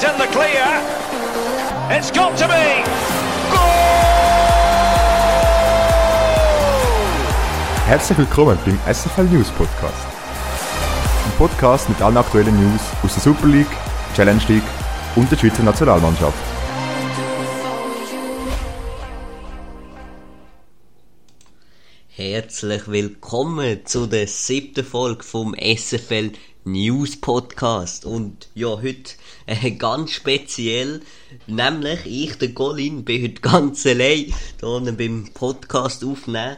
He's in the clear. It's got to be. Herzlich willkommen beim SFL News Podcast. Ein Podcast mit allen aktuellen News aus der Super League, Challenge League und der Schweizer Nationalmannschaft. Herzlich willkommen zu der siebten Folge vom SFL News Podcast. Und ja, heute äh, ganz speziell, nämlich ich, der Colin, bin heute ganz allein hier beim Podcast aufnehmen.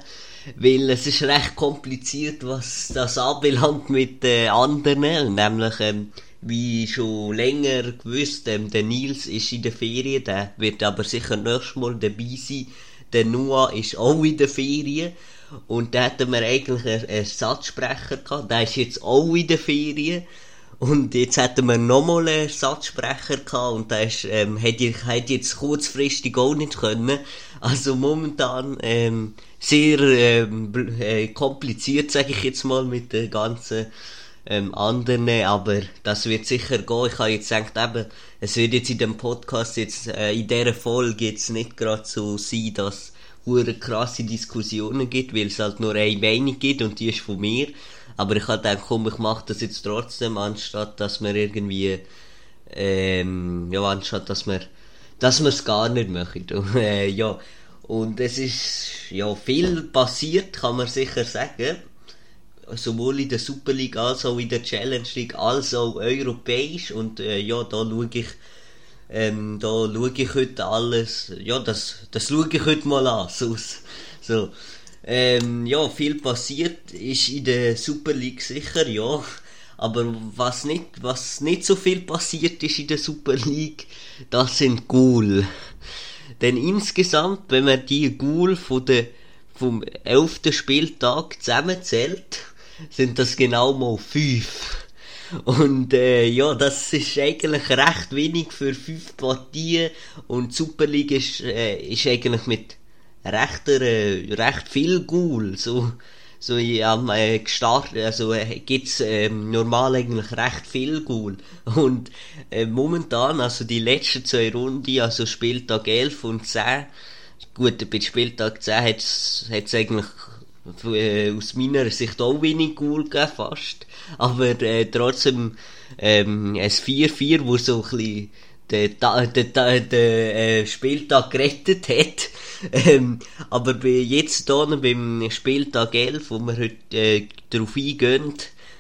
Weil es ist recht kompliziert, was das anbelangt mit den anderen. Nämlich, ähm, wie schon länger gewusst, ähm, der Nils ist in der Ferien, der wird aber sicher nächstes Mal dabei sein. Der Noah ist auch in der Ferien. Und da hatten wir eigentlich einen Ersatzsprecher gehabt. Der ist jetzt auch in der Ferien. Und jetzt hätten wir nochmal einen Ersatzsprecher gehabt und der ist, ähm, hätte, hätte jetzt kurzfristig auch nicht können. Also momentan ähm, sehr ähm, äh, kompliziert, sage ich jetzt mal, mit den ganzen ähm, anderen, aber das wird sicher gehen. Ich habe jetzt gedacht, eben, es wird jetzt in dem Podcast jetzt, äh, in dieser Folge jetzt nicht gerade so sein, dass hure krasse Diskussionen gibt, weil es halt nur eine Meinung gibt und die ist von mir. Aber ich habe gedacht, komm, ich mache das jetzt trotzdem, anstatt dass wir irgendwie, ähm, ja, anstatt dass wir, dass wir es gar nicht machen. Und, äh, ja. Und es ist, ja, viel passiert, kann man sicher sagen. Sowohl in der Super League als auch in der Challenge League, als auch europäisch. Und, äh, ja, da schaue ich, ähm, da schaue ich heute alles, ja, das, das schaue ich heute mal an, so, so. Ähm, ja, viel passiert ist in der Super League sicher, ja. Aber was nicht, was nicht so viel passiert ist in der Super League, das sind Goal. Denn insgesamt, wenn man die Goal von der, vom 11. Spieltag zusammenzählt, sind das genau mal fünf. Und äh, ja, das ist eigentlich recht wenig für fünf Partien und die Super League ist, äh, ist eigentlich mit rechter, äh, recht viel Goal. So, so ja, äh, gestartet, also äh, gibt's äh, normal eigentlich recht viel Goal. Und äh, momentan, also die letzten zwei Runden, also Spieltag 11 und 10, gut, bei Spieltag 10 hat's, hat's eigentlich aus meiner Sicht auch wenig Goal gegeben, fast. Aber äh, trotzdem ähm, ein 4-4, wo so ein bisschen den, den, den, den äh, Spieltag gerettet hat. Ähm, aber jetzt hier beim Spieltag 11, wo wir heute äh, darauf eingehen,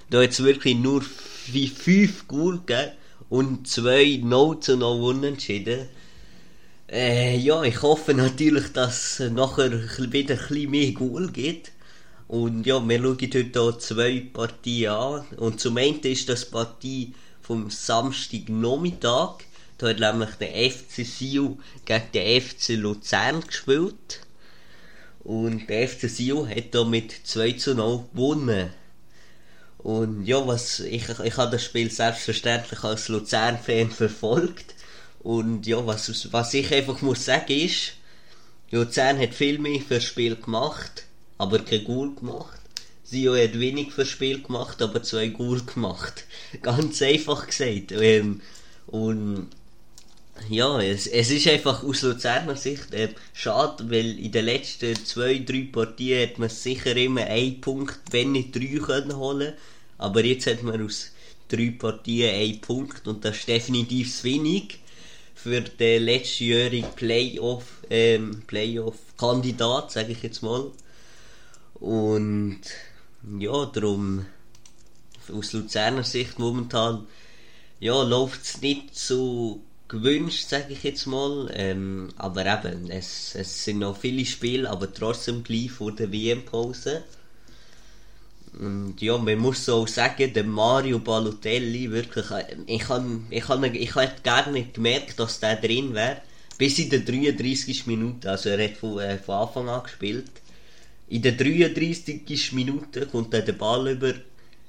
da hat es wirklich nur 5 Goal gegeben und 2 No zu No unentschieden. Äh, ja, ich hoffe natürlich, dass es nachher wieder ein bisschen mehr Goal gibt. Und ja, wir schauen heute hier zwei Partien an. Und zum einen ist das Partie vom Samstagnachmittag. Da hat nämlich der FC Sio gegen den FC Luzern gespielt. Und der FC Sio hat da mit 2 zu 0 gewonnen. Und ja, was, ich, ich habe das Spiel selbstverständlich als Luzern-Fan verfolgt. Und ja, was, was ich einfach muss sagen ist, Luzern hat viel mehr fürs Spiel gemacht, aber kein Goal gemacht. Sio hat wenig fürs Spiel gemacht, aber zwei Goal gemacht. Ganz einfach gesagt. Ähm, und ja, es, es ist einfach aus Luzerner Sicht äh, schade, weil in den letzten zwei, drei Partien hat man sicher immer einen Punkt, wenn nicht drei können holen. Aber jetzt hat man aus drei Partien einen Punkt und das ist definitiv zu wenig für den letztjährigen Playoff, ähm, Playoff-Kandidat, sage ich jetzt mal. Und ja, darum aus Luzerner Sicht momentan ja, läuft es nicht so gewünscht, sage ich jetzt mal. Ähm, aber eben, es, es sind noch viele Spiele, aber trotzdem gleich vor der WM-Pause. Und ja, man muss so sagen, der Mario Balotelli, wirklich, äh, ich han, ich han, ich hätte gar nicht gemerkt, dass der drin wäre. Bis in der 33. Minute, also er hat von, äh, von Anfang an gespielt. In der 33. Minute kommt er den Ball über,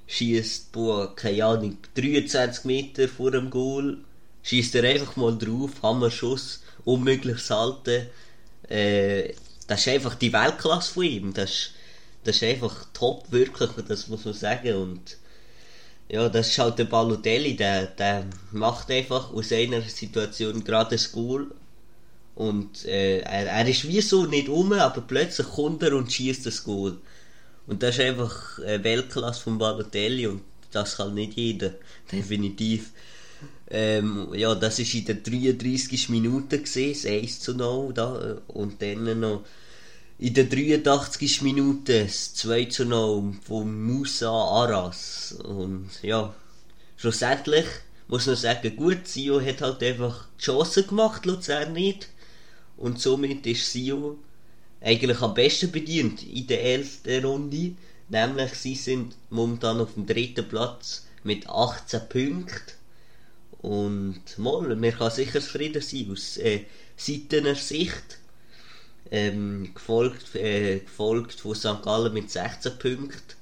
schießt, boah, keine Ahnung, 23 Meter vor dem Goal schießt er einfach mal drauf, Hammerschuss, unmögliches Halten. Äh, das ist einfach die Weltklasse von ihm. Das ist, das ist einfach top, wirklich, das muss man sagen. Und ja, das ist halt der Balotelli, der, der macht einfach aus einer Situation gerade ein Goal und äh, er, er ist wie so nicht um, aber plötzlich kommt er und schießt das Goal. Und das ist einfach äh, Weltklasse von Balotelli und das kann nicht jeder, definitiv. Ähm, ja, das war in den 33 Minuten gewesen, das 1 zu 0 da, und dann noch in den 83 Minuten das 2 zu 0 von Musa Aras. Und ja, schlussendlich muss man sagen, gut, Sio hat halt einfach die Chance gemacht, Luzern nicht. Und somit ist Sio eigentlich am besten bedient in der elften Runde. Nämlich, sie sind momentan auf dem dritten Platz mit 18 Punkten. Und mal, man kann sicher zufrieden sein aus äh, seitener Sicht. Ähm, gefolgt, äh, gefolgt von St. Gallen mit 16 Punkten.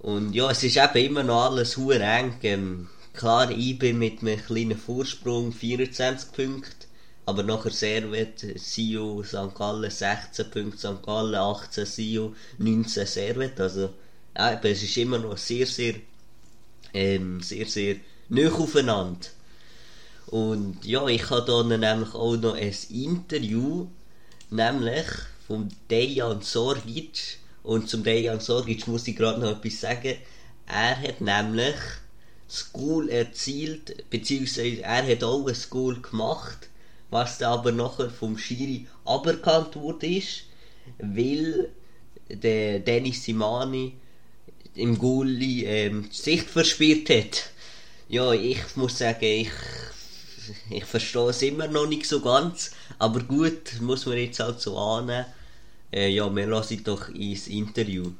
Und ja, es ist eben immer noch alles hure eng. Ähm, klar, bin mit einem kleinen Vorsprung 24 Punkte. Aber nachher Servet, Sio, St. Gallen 16 Punkte, St. Gallen 18, Sio 19 Servet. Also, ja, es ist immer noch sehr, sehr, ähm, sehr, sehr nicht aufeinander. Und ja, ich habe da nämlich auch noch ein Interview, nämlich von Dejan Sorgic. Und zum Dejan Sorgic muss ich gerade noch etwas sagen. Er hat nämlich das Goal erzielt, beziehungsweise er hat auch ein Goal gemacht, was dann aber nachher vom Schiri aberkannt wurde, weil der Dennis Simani im Goalie ähm, die Sicht verspielt hat ja, ich muss sagen, ich, ich verstehe es immer noch nicht so ganz, aber gut, muss man jetzt halt so annehmen. Äh, ja, wir lassen doch ins Interview.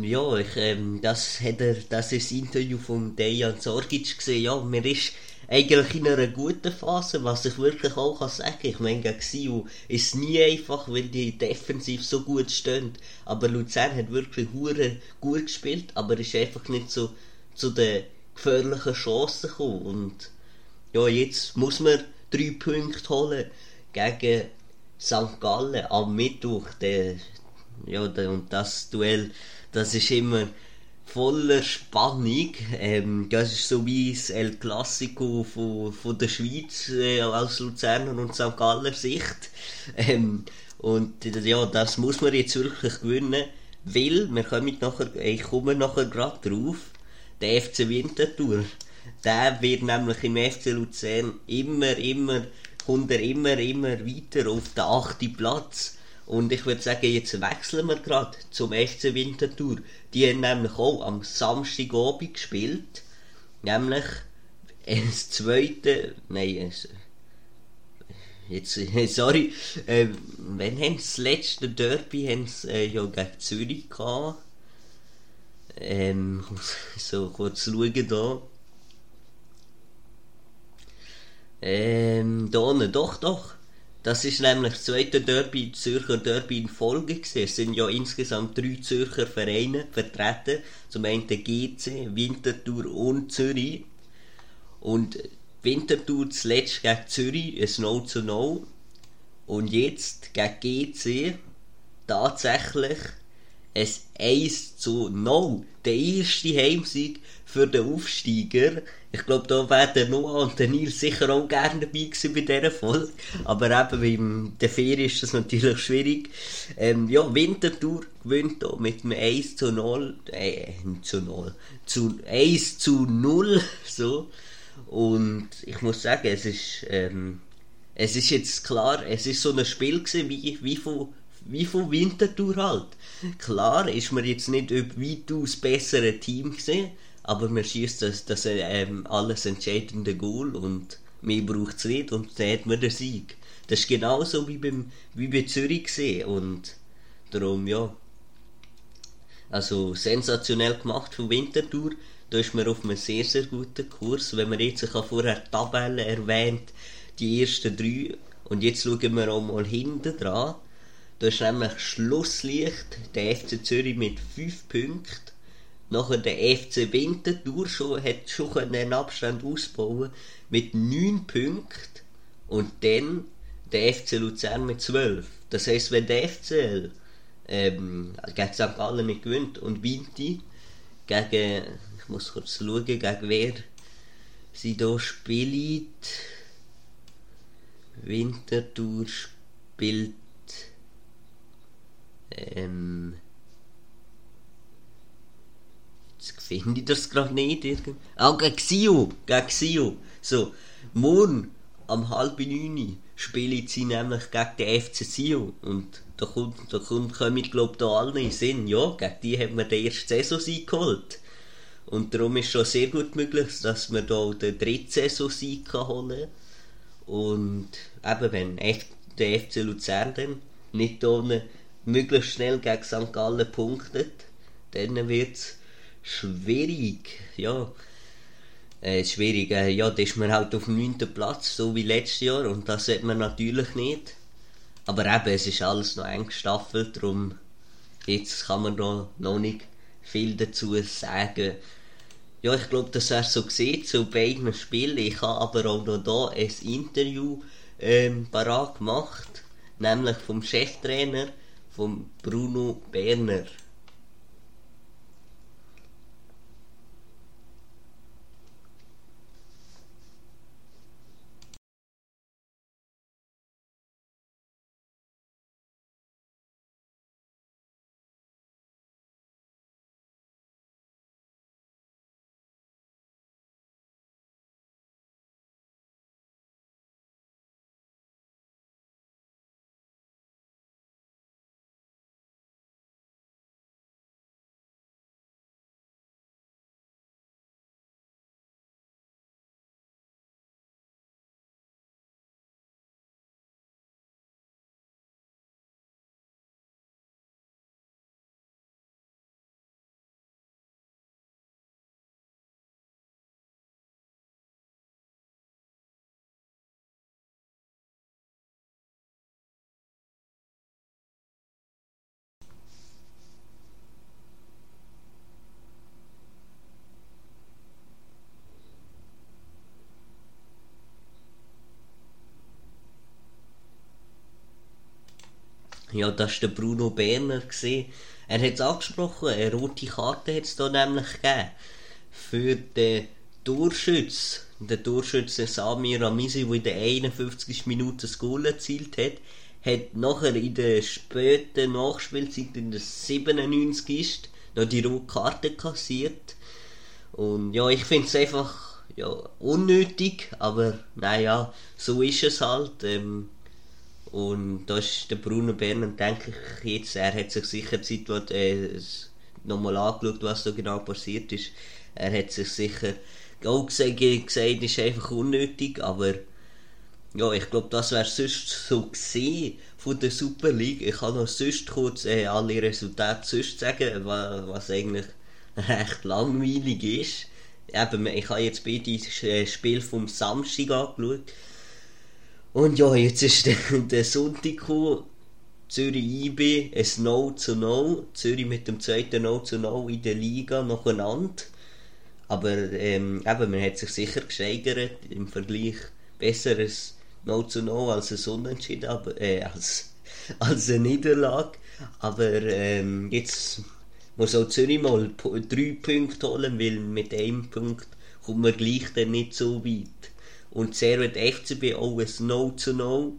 Ja, ich, ähm, das hat er, das ist das Interview von Dejan Sorgic gesehen. Ja, mir ist eigentlich in einer guten Phase, was ich wirklich auch kann sagen. Ich meine, gegen ist nie einfach, weil die defensiv so gut stehen. Aber Luzern hat wirklich hure gut gespielt, aber ist einfach nicht so zu den gefährlichen Chancen gekommen. Und ja, jetzt muss man drei Punkte holen gegen St. Gallen am Mittwoch. Der, ja, und das Duell das ist immer voller Spannung. Ähm, das ist so wie das El Clasico von, von der Schweiz äh, aus Luzerner und St. Galler Sicht. Ähm, und ja, das muss man jetzt wirklich gewinnen, weil, wir kommen nachher, ich komme nachher gerade drauf, der FC Winterthur, der wird nämlich im FC Luzern immer, immer, kommt er immer, immer weiter auf den achten Platz. Und ich würde sagen, jetzt wechseln wir gerade zum FC Winterthur. Die haben nämlich auch am Samstagabend gespielt. Nämlich das zweite, nein, jetzt, sorry, äh, wenn haben das letzte Derby haben sie, äh, ja gegen Zürich gehabt. Ähm, so kurz schauen da. Ähm, da, doch, doch Das ist nämlich das zweite Derby, Zürcher Derby in Folge gewesen. Es sind ja insgesamt drei Zürcher Vereine vertreten. Zum einen GC, Winterthur und Zürich. Und Winterthur zuletzt gegen Zürich, ein 0 zu 0. Und jetzt gegen GC tatsächlich ein 1 zu 0. Der erste Heimsieg für den Aufsteiger. Ich glaube, da wären Noah und der Nils sicher auch gerne dabei gewesen bei dieser Folge. Aber eben beim der Ferien ist das natürlich schwierig. Ähm, ja, Winterthur gewinnt hier mit einem 1 zu 0. Äh, zu 0. Zu 1 zu 0. So. Und ich muss sagen, es ist, ähm, es ist jetzt klar, es ist so ein Spiel gewesen, wie, wie von, wie von Winterthur halt. Klar ist man jetzt nicht weitaus bessere Team gesehen, aber man schießt das, das ähm, alles entscheidende Goal und mehr braucht es nicht und dann hat man den Sieg. Das ist genauso wie, beim, wie bei Zürich gesehen und darum ja. Also sensationell gemacht von Winterthur. Da ist man auf einem sehr, sehr guten Kurs. Wenn man jetzt, ich habe vorher die Tabelle erwähnt, die ersten drei. Und jetzt schauen wir auch mal hinten dran. Da ist nämlich Schlusslicht, der FC Zürich mit 5 Punkten. Nachher der FC Winterthur schon, hat schon einen Abstand ausbauen mit 9 Punkten. Und dann der FC Luzern mit 12. Das heisst, wenn der FCL ähm, gegen St. Gallen nicht gewinnt und Vinti gegen, ich muss kurz schauen, gegen wer sie hier spielt. Winterthur spielt ähm, jetzt finde ich das gerade nicht. Ah, gegen Sio, gegen Sio. So, morgen am halb neun spielen sie nämlich gegen den FC Sio und da kommt, da kommt, kommen glaube da alle in Sinn, ja, gegen die haben wir den ersten Saison-Sieg geholt. Und darum ist schon sehr gut möglich, dass wir da den dritten Saison-Sieg holen Und eben, wenn der FC Luzern dann nicht ohne möglichst schnell gegen St. Gallen punktet, dann wird es schwierig. Ja, äh, schwierig. Äh, ja, da ist man halt auf dem 9. Platz, so wie letztes Jahr, und das sieht man natürlich nicht. Aber eben, es ist alles noch eng gestaffelt, darum jetzt kann man noch, noch nicht viel dazu sagen. Ja, ich glaube, das wäre so gesehen zu beiden Spielen. Ich habe aber auch noch da ein Interview ähm, parat gemacht, nämlich vom Cheftrainer von Bruno Berner. Ja, das war der Bruno Berner. Er hat es angesprochen, eine rote Karte hat es da nämlich gegeben. Für den Torschütz, der Torschütz Samir Ramisi, der in der 51. Minute das Goal erzielt hat, hat nachher in der späten Nachspielzeit, in der 97. ist, noch die rote Karte kassiert. Und ja, ich finde es einfach ja, unnötig, aber naja, so ist es halt. Ähm, und da ist der Bruno Berner, denke ich jetzt, er hat sich sicher die Situation äh, nochmal angeschaut, was da genau passiert ist. Er hat sich sicher auch gesagt, gesagt ist einfach unnötig, aber ja, ich glaube, das wäre sonst so gesehen von der Super League. Ich kann noch sonst kurz äh, alle Resultate sonst sagen, was, eigentlich recht langweilig ist. Eben, ich habe jetzt beide Spiele vom Samstag angeschaut. Und ja, jetzt ist der, der Sonntag gekommen. Zürich IB, ein No zu No. Zürich mit dem zweiten No zu No in der Liga nacheinander. Aber ähm, eben, man hat sich sicher gesteigert im Vergleich. Besseres No zu No als ein Unentschieden, aber, äh, als, als eine Niederlage. Aber ähm, jetzt muss auch Zürich mal drei Punkte holen, weil mit einem Punkt kommt man gleich dann nicht so weit. Und wird FCB auch ein No zu No.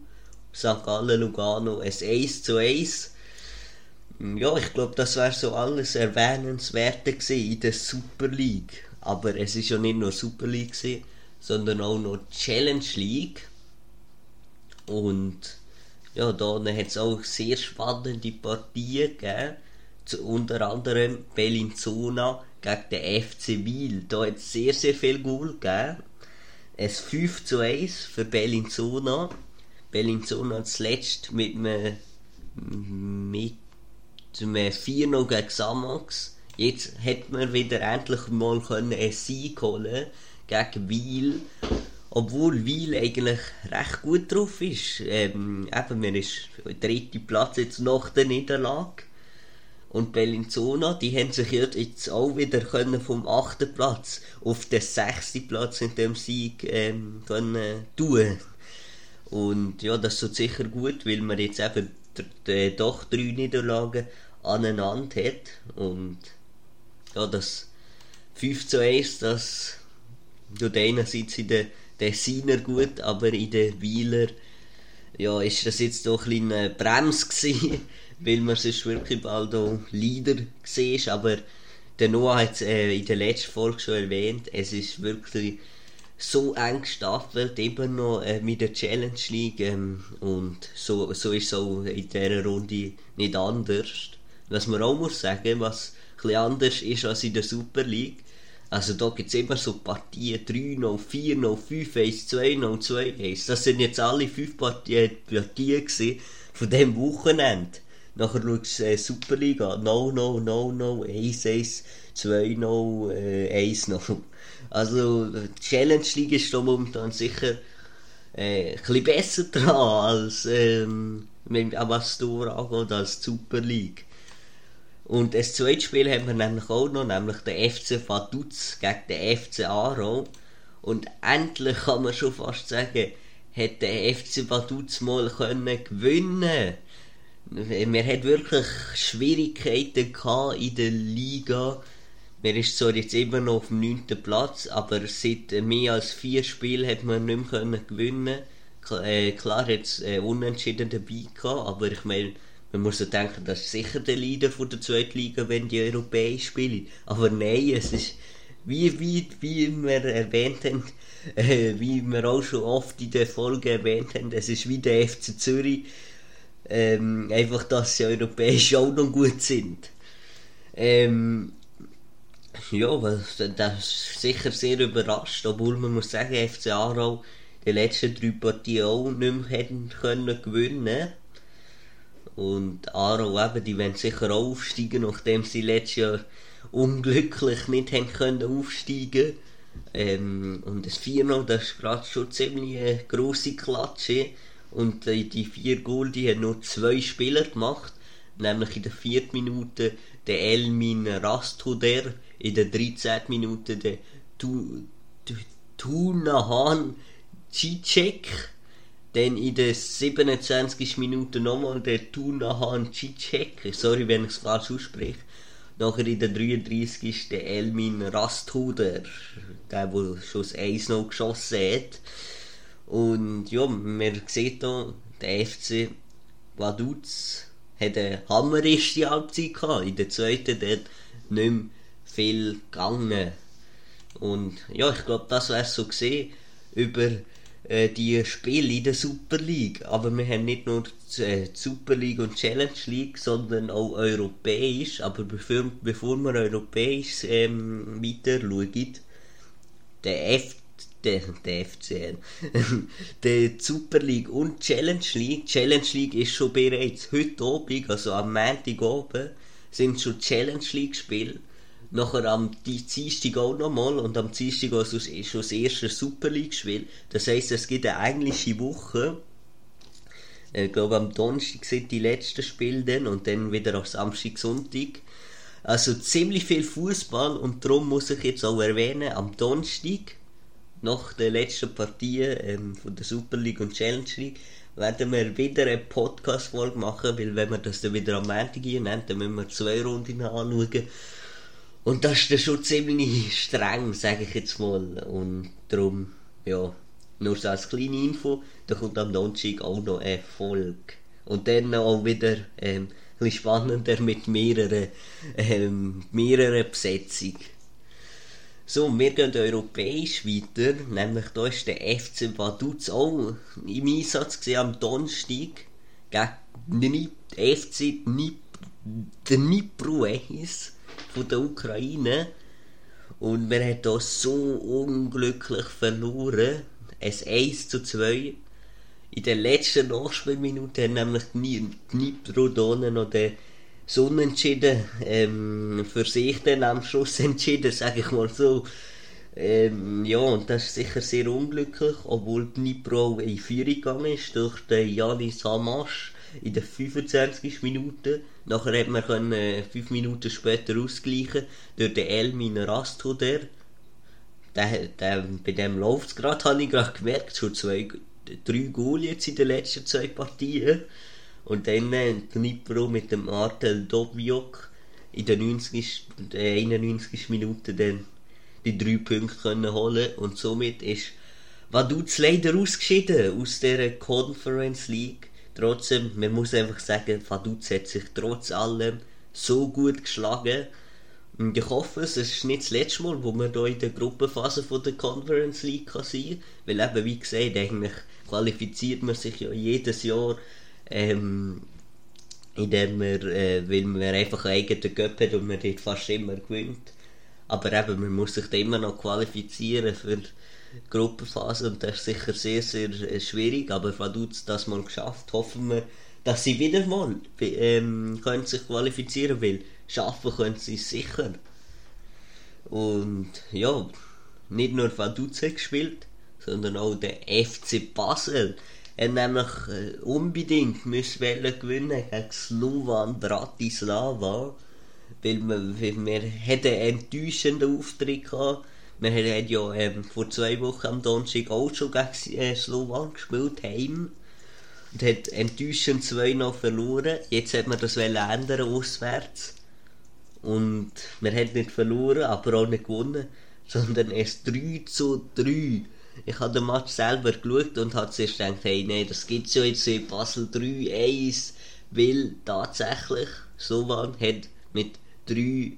St. Gallen Lugano ein 1 zu 1. Ja, ich glaube, das wäre so alles Erwähnenswerte in der Super League. Aber es ist ja nicht nur Super League, gewesen, sondern auch noch Challenge League. Und ja, da hat es auch sehr spannende Partien gegeben. Zu, unter anderem Bellinzona gegen den FC Wiel. Da hat es sehr, sehr viel Goal gegeben. Es 5 zu 1 für Bellinzona. Bellinzona zuletzt mit einem, mit einem 4-0 gegen Samax. Jetzt hat man wieder endlich mal einen Sieg holen gegen Wiel. Obwohl Wiel eigentlich recht gut drauf ist. Ähm, eben, man ist der dritte Platz jetzt nach der Niederlage. Und Bellinzona, die haben sich jetzt auch wieder können vom achten Platz auf den sechsten Platz in dem Sieg ähm, können tun. Und ja, das ist sicher gut, weil man jetzt eben doch drei Niederlagen aneinander hat. Und ja, das 5 zu 1, das tut einerseits in der Tessiner gut, aber in der Wieler ja, ist das jetzt doch ein eine Bremse gewesen, weil man sonst wirklich bald auch Leader war, aber der Noah hat es äh, in der letzten Folge schon erwähnt, es ist wirklich so eng gestaffelt, eben noch äh, mit der Challenge League ähm, und so, so ist es auch in dieser Runde nicht anders. Was man auch muss sagen, was ein anders ist als in der Super League, also da gibt es immer so Partien 3-0, 4-0, 5-1, 2-0, 2-1. Das sind jetzt alle fünf Partien, Partien von diesem Wochenende. Nachher schaust du äh, Superliga, 0-0, 0-0, 1-1, 2-0, äh, 1-0. Also die Challenge League ist da momentan sicher äh, ein bisschen besser dran als ähm, was du angeht, als die Super League. Und das zweite Spiel haben wir nämlich auch noch, nämlich der FC Vaduz gegen den FC Aro. Und endlich kann man schon fast sagen, hat der FC Vaduz mal können gewinnen Wir hatten wirklich Schwierigkeiten in der Liga. Wir ist zwar jetzt immer noch auf dem 9. Platz, aber seit mehr als vier Spielen hat man nicht mehr gewinnen äh, Klar hat es äh, unentschieden dabei gehabt, aber ich meine, man muss ja denken, das ist sicher der Leader von der zweiten Liga, wenn die europäisch spielen. Aber nein, es ist, wie, wie, wie wir erwähnt haben, äh, wie wir auch schon oft in der Folge erwähnt haben, es ist wie der FC Zürich, ähm, einfach, dass sie europäisch auch noch gut sind. Ähm, ja, das ist sicher sehr überrascht, obwohl man muss sagen, FC Aarau die letzten drei Partien auch nicht mehr hätten können gewinnen und Aarau eben, die werden sicher auch aufsteigen, nachdem sie letztes Jahr unglücklich nicht haben können aufsteigen ähm, Und das 4 das ist gerade schon ziemlich eine grosse Klatsche. Und äh, die vier Goal, die haben nur zwei Spieler gemacht. Nämlich in der vierten Minute der Elmin Rasthuder, in der 13. Minute der Tunahan Cicek dann in der 27. Minute nochmal der Tunahan Cicek, sorry wenn ich es falsch ausspreche. Nachher in der 33. der Elmin Rasthuder, der, der schon das 1 noch geschossen hat. Und ja, man sieht hier, der FC Vaduz hat eine hammeriste Halbzeit gehabt. In der zweiten dort nicht mehr viel gegangen. Und ja, ich glaube, das wäre so gesehen über äh, die Spiele in der Super League. Aber wir haben nicht nur die äh, Super League und Challenge League, sondern auch europäisch. Aber bevor, bevor wir europäisch ähm, weiter schauen, der F der, der FCN, der Super League und Challenge League. Challenge League ist schon bereits heute Abend, also am Montag oben, sind schon Challenge League Spiele. Nachher am Dienstag auch nochmal und am Dienstag ist schon das erste Super League-Spiel. Das heisst, es gibt eine englische Woche Ich glaube, am Donnerstag sind die letzten Spiele dann und dann wieder am Samstag, Sonntag. Also ziemlich viel Fußball und darum muss ich jetzt auch erwähnen, am Donnerstag, nach der letzten Partie ähm, von der Super League und Challenge League, werden wir wieder eine Podcast-Folge machen, weil wenn wir das dann wieder am Montag nehmen, dann müssen wir zwei Runden anschauen. Und das ist dann schon ziemlich streng, sage ich jetzt mal. Und darum, ja, nur so als kleine Info, da kommt am Donnerstag auch noch eine Folge. Und dann auch wieder ähm, ein bisschen spannender mit mehreren, ähm, mehreren Besetzungen. So, wir gehen europäisch weiter, nämlich da ist der FC Vaduz auch im Einsatz gesehen am Donnerstag gegen FC Dnipro 1 von der Ukraine. Und wir haben hier so unglücklich verloren. Ein 1 zu 2. In der letzten Nachspielminute haben nämlich Dnipro Donne noch den so unentschieden ähm, für sich dann am Schluss entschieden, sage ich mal so. Ähm, ja, und das ist sicher sehr unglücklich, obwohl Dnipro in Führung gegangen ist durch den Janis Hamasch in der 25. Minute. Nachher hat man können, äh, 5 Minuten später ausgleichen durch den Elmin Rastoder. Der, der, bei dem läuft es gerade, habe ich gerade gemerkt, schon zwei, drei Goal jetzt in den letzten zwei Partien. Und dann äh, Dnipro mit dem Artel Dobjok in der 90, äh, 91. Minute dann die drei Punkte können holen und somit ist Vaduz leider ausgeschieden aus der Conference League. Trotzdem, man muss einfach sagen, Vaduz hat sich trotz allem so gut geschlagen. Und ich hoffe, es ist nicht das letzte Mal, wo man hier in der Gruppenphase von der Conference League kann sein kann. Weil eben, wie gesagt, eigentlich qualifiziert man sich ja jedes Jahr ähm, indem man, äh, weil man einfach einen eigenen Göpp hat und man dort fast immer gewinnt. Aber eben, man muss sich da immer noch qualifizieren für die Gruppenphase und das ist sicher sehr, sehr äh, schwierig, aber Vaduz das mal geschafft, hoffen wir, dass sie wieder mal ähm, können sich qualifizieren will. Schaffen können sie sicher. Und ja, nicht nur Vaduz hat gespielt, sondern auch der FC Basel er nämlich äh, unbedingt müssen gewinnen gegen Slovan Bratislava, weil wir, weil wir hatten einen enttäuschenden Auftritt gehabt. Wir haben ja ähm, vor zwei Wochen am Donnerstag auch schon gegen äh, Slovan gespielt, heim. Und hat enttäuschend 2 noch verloren. Jetzt hat man das ändern auswärts. Und wir haben nicht verloren, aber auch nicht gewonnen, sondern erst 3 zu 3 ich habe den Match selber geschaut und habe zuerst gedacht, hey, nein, das gibt's ja jetzt in Basel 3-1, weil tatsächlich Sovan hat mit 3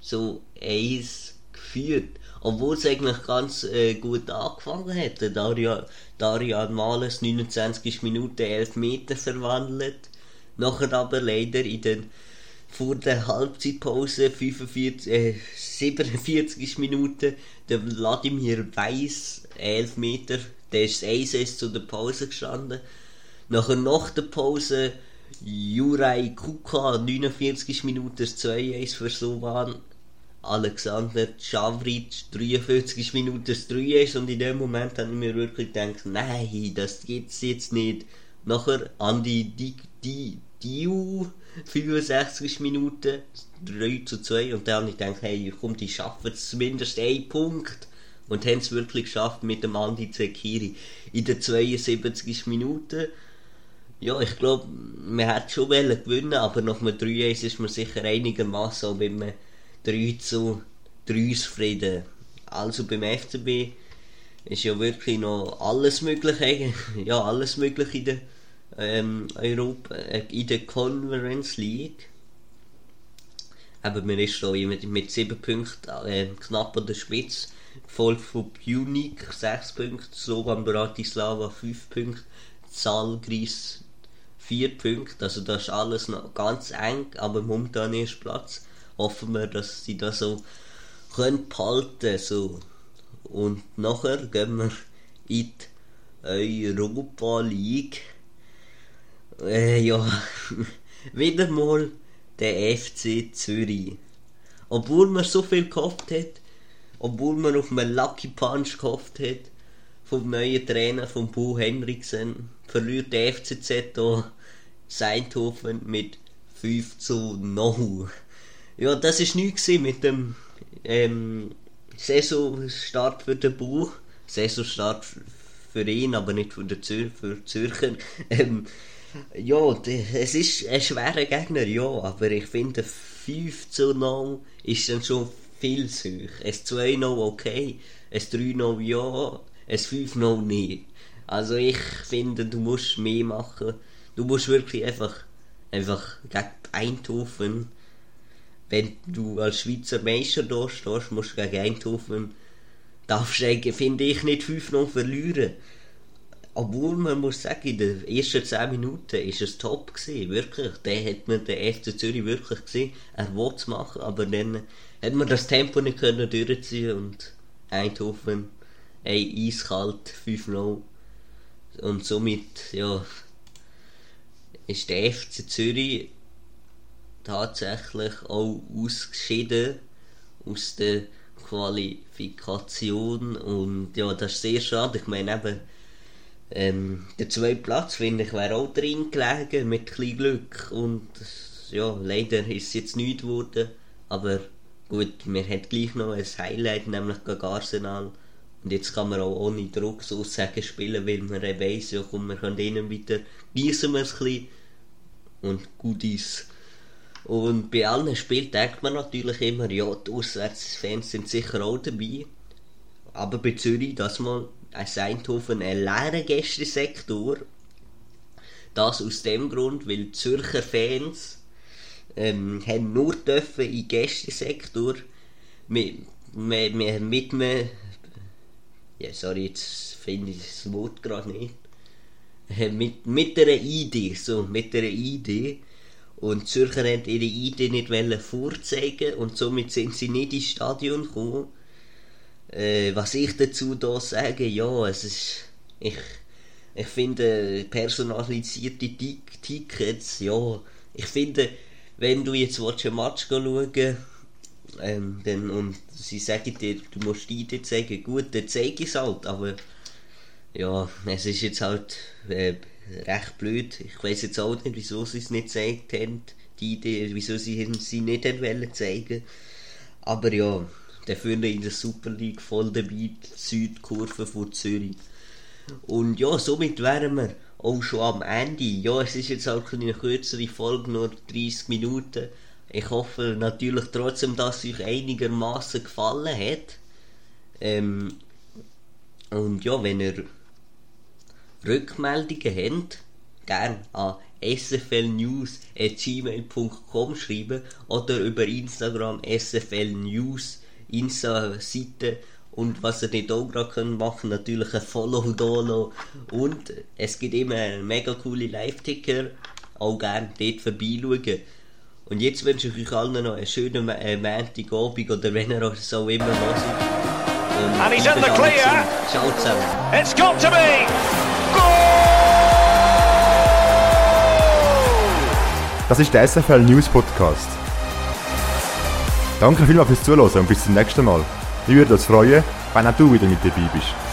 so 1 geführt. Obwohl es eigentlich ganz äh, gut angefangen hätte. Darian, Darian Males 29 Minuten 11 Meter verwandelt. Nachher aber leider in den vor der Halbzeitpause 45, äh, 47 Minuten der Wladimir Weiss 11 Meter, der ist 1 zu der Pause gestanden. Nachher nach der Pause Juraj Kuka 49 Minuten 2-1 für Slovan. Alexander Chavric 43 Minuten 3-1 und in dem Moment habe ich mir wirklich gedacht, nein, das gibt's jetzt nicht. Nachher Andi Di, Di, Diu 65 Minuten 3 zu 2 und dann habe ich gedacht, hey, komm, die schaffen zumindest einen Punkt und haben es wirklich geschafft mit dem Andi Zekiri in den 72 Minuten. Ja, ich glaube, man hätte schon gewinnen aber nach einem 3-1 ist man sicher einigermaßen auch mit einem 3 zu 3 zufrieden. Also beim FCB ist ja wirklich noch alles möglich, ja, alles möglich in der ähm, Europa, äh, in der Conference League. Aber man ist schon mit, mit 7 Punkten äh, knapp an der Spitze gefolgt von Punic 6 Punkte, Slovan Bratislava 5 Punkte, Zalgris 4 Punkte. Also das ist alles noch ganz eng, aber momentan ist Platz. Hoffen wir, dass sie das so können behalten so. Und nachher gehen wir in die Europa League. Äh, ja, wieder mal der FC Zürich. Obwohl man so viel gehofft hat, obwohl man auf einen Lucky Punch gehofft hat vom neuen Trainer, von Bo Henriksen, verliert der FCZ hier Seindhoven mit 5 zu 0. Ja, das ist nichts mit dem ähm, Saisonstart für den Buch. Saisonstart für ihn, aber nicht für den Zür für Zürcher. Ähm, ja, es ist ein schwerer Gegner, ja, aber ich finde 5 zu 0 ist dann schon viel zu hoch. Ein 2 0 okay, ein 3 0 ja, ein 5 0 nicht. Also ich finde, du musst mehr machen. Du musst wirklich einfach, einfach gegen Eindhoven wenn du als Schweizer Meister da stehst, musst du gegen Eindhoven, darfst du, finde ich, nicht 5-0 verlieren. Obwohl man muss sagen, in den ersten 10 Minuten war es top gewesen, wirklich. Der hat man den FC Zürich wirklich gesehen. Er wollte es machen, aber dann hat man das Tempo nicht können durchziehen und Eindhoven, ey, eiskalt, 5-0. Und somit, ja, ist der FC Zürich tatsächlich auch ausgeschieden aus der Qualifikation und ja, das ist sehr schade. Ich meine eben, ähm, der zweite Platz, finde ich, wäre auch drin gelegen mit ein Glück und ja, leider ist es jetzt nicht geworden, aber gut, wir haben gleich noch ein Highlight, nämlich gegen Arsenal und jetzt kann man auch ohne Druck sozusagen spielen, weil man weiss, ja komm, wir können ihnen wieder, gießen wir es ein bisschen und gut ist. Und bei allen Spielen denkt man natürlich immer, ja, die Auswärtsfans sind sicher auch dabei. Aber bei Zürich, dass man ein Eindhoven einen leeren Gästesektor. Das aus dem Grund, weil Zürcher Fans ähm, haben nur dürfen in Gästesektor mit, mit, mit, mit ja sorry, jetzt finde ich das Wort gerade nicht, äh, mit, mit einer Idee, so, mit einer Idee, und die Zürcher haben ihre Idee nicht vorzeigen und somit sind sie nicht ins Stadion gekommen. Äh, was ich dazu da sage, ja, es ist, ich, ich finde personalisierte Tickets, ja, ich finde, wenn du jetzt einen Match schauen ähm, dann, und sie sagen dir, du musst die Idee zeigen, gut, dann zeige ich es halt, aber ja, es ist jetzt halt äh, recht blöd. Ich weiß jetzt auch nicht, wieso sie es nicht gezeigt haben, die Idee, wieso sie sie nicht wollen zeigen. Aber ja, dafür in der Super League voll dabei, Südkurve von Zürich. Und ja, somit wären wir auch schon am Ende. Ja, es ist jetzt auch eine kürzere Folge, nur 30 Minuten. Ich hoffe natürlich trotzdem, dass es euch einigermaßen gefallen hat. Ähm, und ja, wenn ihr Rückmeldungen habt, gerne an sflnews.gmail.com schreiben oder über Instagram sflnews Insta-Seite und was ihr nicht auch gerade machen könnt, natürlich ein Follow da und es gibt immer mega coole Live-Ticker, auch gerne dort vorbeischauen. Und jetzt wünsche ich euch allen noch einen schönen äh, Montagabend oder wenn ihr es auch immer hört. And he's in the clear. Ciao zusammen. It's got to be. Das ist der SFL News Podcast. Danke vielmals fürs Zuhören und bis zum nächsten Mal. Ich würde uns freuen, wenn auch du wieder mit dabei bist.